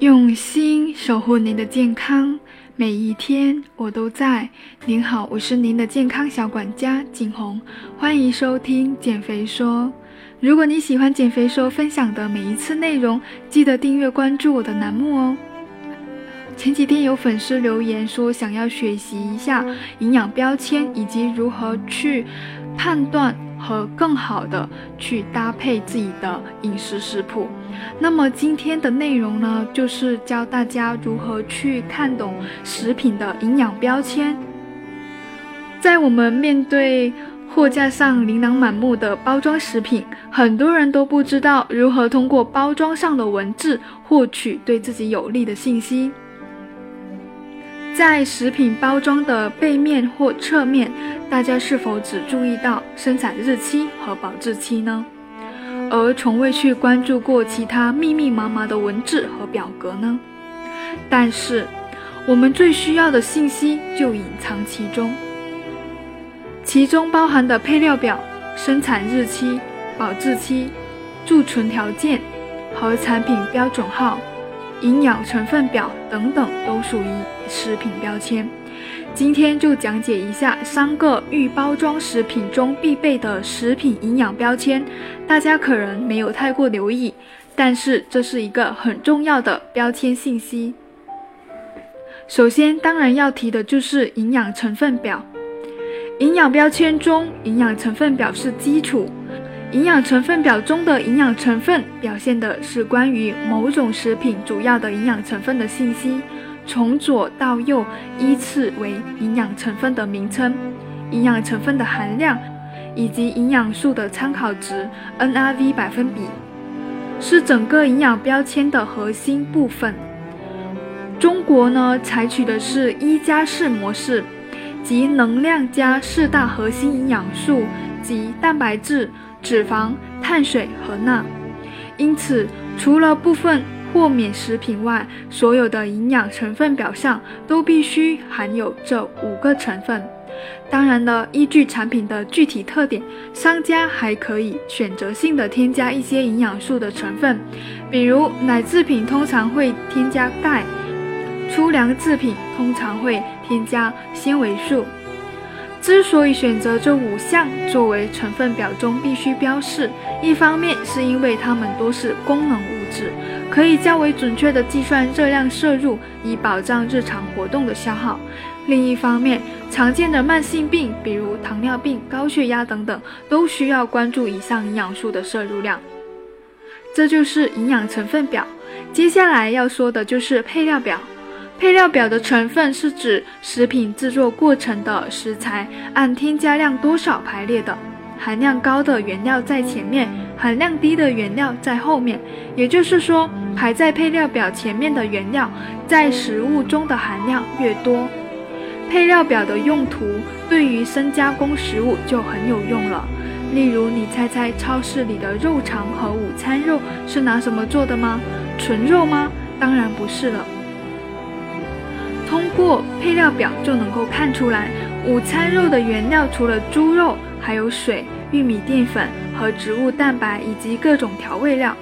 用心守护您的健康，每一天我都在。您好，我是您的健康小管家景红，欢迎收听减肥说。如果你喜欢减肥说分享的每一次内容，记得订阅关注我的栏目哦。前几天有粉丝留言说想要学习一下营养标签以及如何去判断。和更好的去搭配自己的饮食食谱。那么今天的内容呢，就是教大家如何去看懂食品的营养标签。在我们面对货架上琳琅满目的包装食品，很多人都不知道如何通过包装上的文字获取对自己有利的信息。在食品包装的背面或侧面，大家是否只注意到生产日期和保质期呢？而从未去关注过其他密密麻麻的文字和表格呢？但是，我们最需要的信息就隐藏其中，其中包含的配料表、生产日期、保质期、贮存条件和产品标准号。营养成分表等等都属于食品标签。今天就讲解一下三个预包装食品中必备的食品营养标签，大家可能没有太过留意，但是这是一个很重要的标签信息。首先，当然要提的就是营养成分表。营养标签中，营养成分表是基础。营养成分表中的营养成分表现的是关于某种食品主要的营养成分的信息，从左到右依次为营养成分的名称、营养成分的含量以及营养素的参考值 （NRV 百分比），是整个营养标签的核心部分。中国呢，采取的是一加四模式，即能量加四大核心营养素及蛋白质。脂肪、碳水和钠，因此除了部分豁免食品外，所有的营养成分表上都必须含有这五个成分。当然了，依据产品的具体特点，商家还可以选择性的添加一些营养素的成分，比如奶制品通常会添加钙，粗粮制品通常会添加纤维素。之所以选择这五项作为成分表中必须标示，一方面是因为它们都是功能物质，可以较为准确地计算热量摄入，以保障日常活动的消耗；另一方面，常见的慢性病，比如糖尿病、高血压等等，都需要关注以上营养素的摄入量。这就是营养成分表。接下来要说的就是配料表。配料表的成分是指食品制作过程的食材按添加量多少排列的，含量高的原料在前面，含量低的原料在后面。也就是说，排在配料表前面的原料，在食物中的含量越多。配料表的用途对于深加工食物就很有用了。例如，你猜猜超市里的肉肠和午餐肉是拿什么做的吗？纯肉吗？当然不是了。通过配料表就能够看出来，午餐肉的原料除了猪肉，还有水、玉米淀粉和植物蛋白以及各种调味料。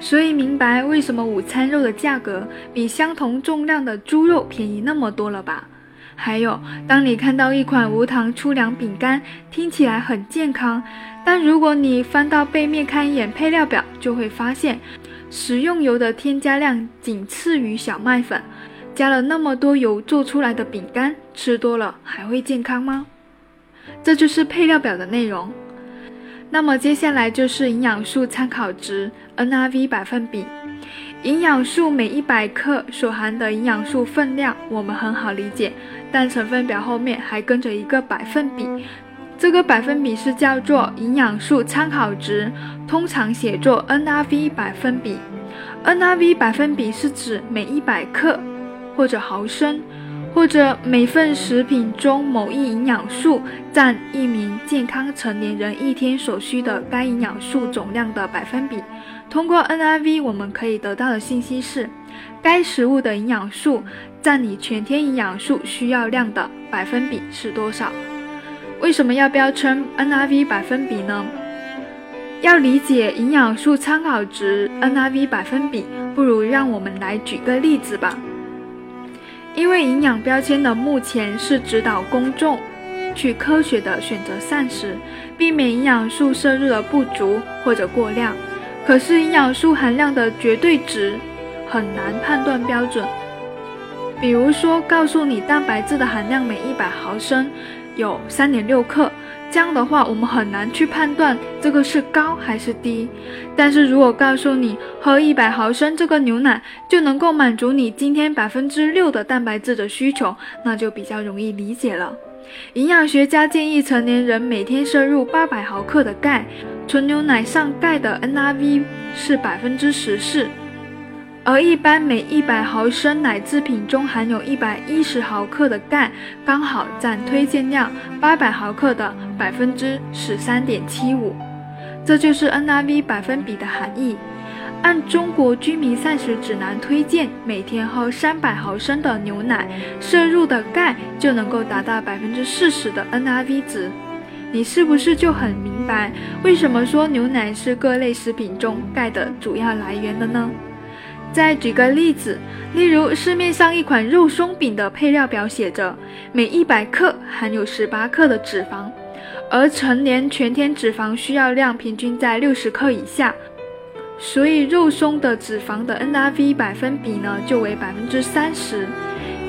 所以明白为什么午餐肉的价格比相同重量的猪肉便宜那么多了吧？还有，当你看到一款无糖粗粮饼干，听起来很健康，但如果你翻到背面看一眼配料表，就会发现食用油的添加量仅次于小麦粉。加了那么多油做出来的饼干，吃多了还会健康吗？这就是配料表的内容。那么接下来就是营养素参考值 （NRV 百分比）。营养素每一百克所含的营养素分量，我们很好理解，但成分表后面还跟着一个百分比。这个百分比是叫做营养素参考值，通常写作 NRV 百分比。NRV 百分比是指每一百克。或者毫升，或者每份食品中某一营养素占一名健康成年人一天所需的该营养素总量的百分比。通过 NRV，我们可以得到的信息是，该食物的营养素占你全天营养素需要量的百分比是多少。为什么要标称 NRV 百分比呢？要理解营养素参考值 NRV 百分比，不如让我们来举个例子吧。因为营养标签的目前是指导公众去科学的选择膳食，避免营养素摄入的不足或者过量。可是营养素含量的绝对值很难判断标准。比如说，告诉你蛋白质的含量每一百毫升有三点六克。这样的话，我们很难去判断这个是高还是低。但是如果告诉你喝一百毫升这个牛奶就能够满足你今天百分之六的蛋白质的需求，那就比较容易理解了。营养学家建议成年人每天摄入八百毫克的钙，纯牛奶上钙的 NRV 是百分之十四。而一般每一百毫升奶制品中含有一百一十毫克的钙，刚好占推荐量八百毫克的百分之十三点七五，这就是 NRV 百分比的含义。按中国居民膳食指南推荐，每天喝三百毫升的牛奶，摄入的钙就能够达到百分之四十的 NRV 值。你是不是就很明白为什么说牛奶是各类食品中钙的主要来源了呢？再举个例子，例如市面上一款肉松饼的配料表写着每一百克含有十八克的脂肪，而成年全天脂肪需要量平均在六十克以下，所以肉松的脂肪的 NRV 百分比呢就为百分之三十。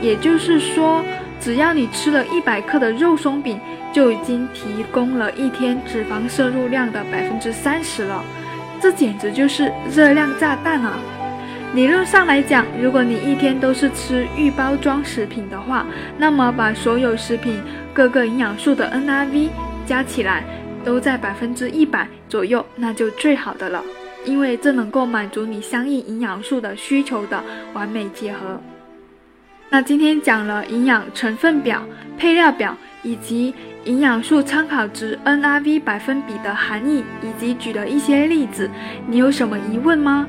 也就是说，只要你吃了一百克的肉松饼，就已经提供了一天脂肪摄入量的百分之三十了，这简直就是热量炸弹啊！理论上来讲，如果你一天都是吃预包装食品的话，那么把所有食品各个营养素的 NRV 加起来都在百分之一百左右，那就最好的了，因为这能够满足你相应营养素的需求的完美结合。那今天讲了营养成分表、配料表以及营养素参考值 NRV 百分比的含义，以及举了一些例子，你有什么疑问吗？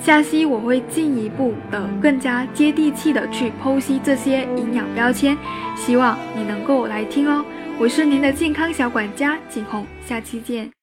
下期我会进一步的、更加接地气的去剖析这些营养标签，希望你能够来听哦。我是您的健康小管家景红，下期见。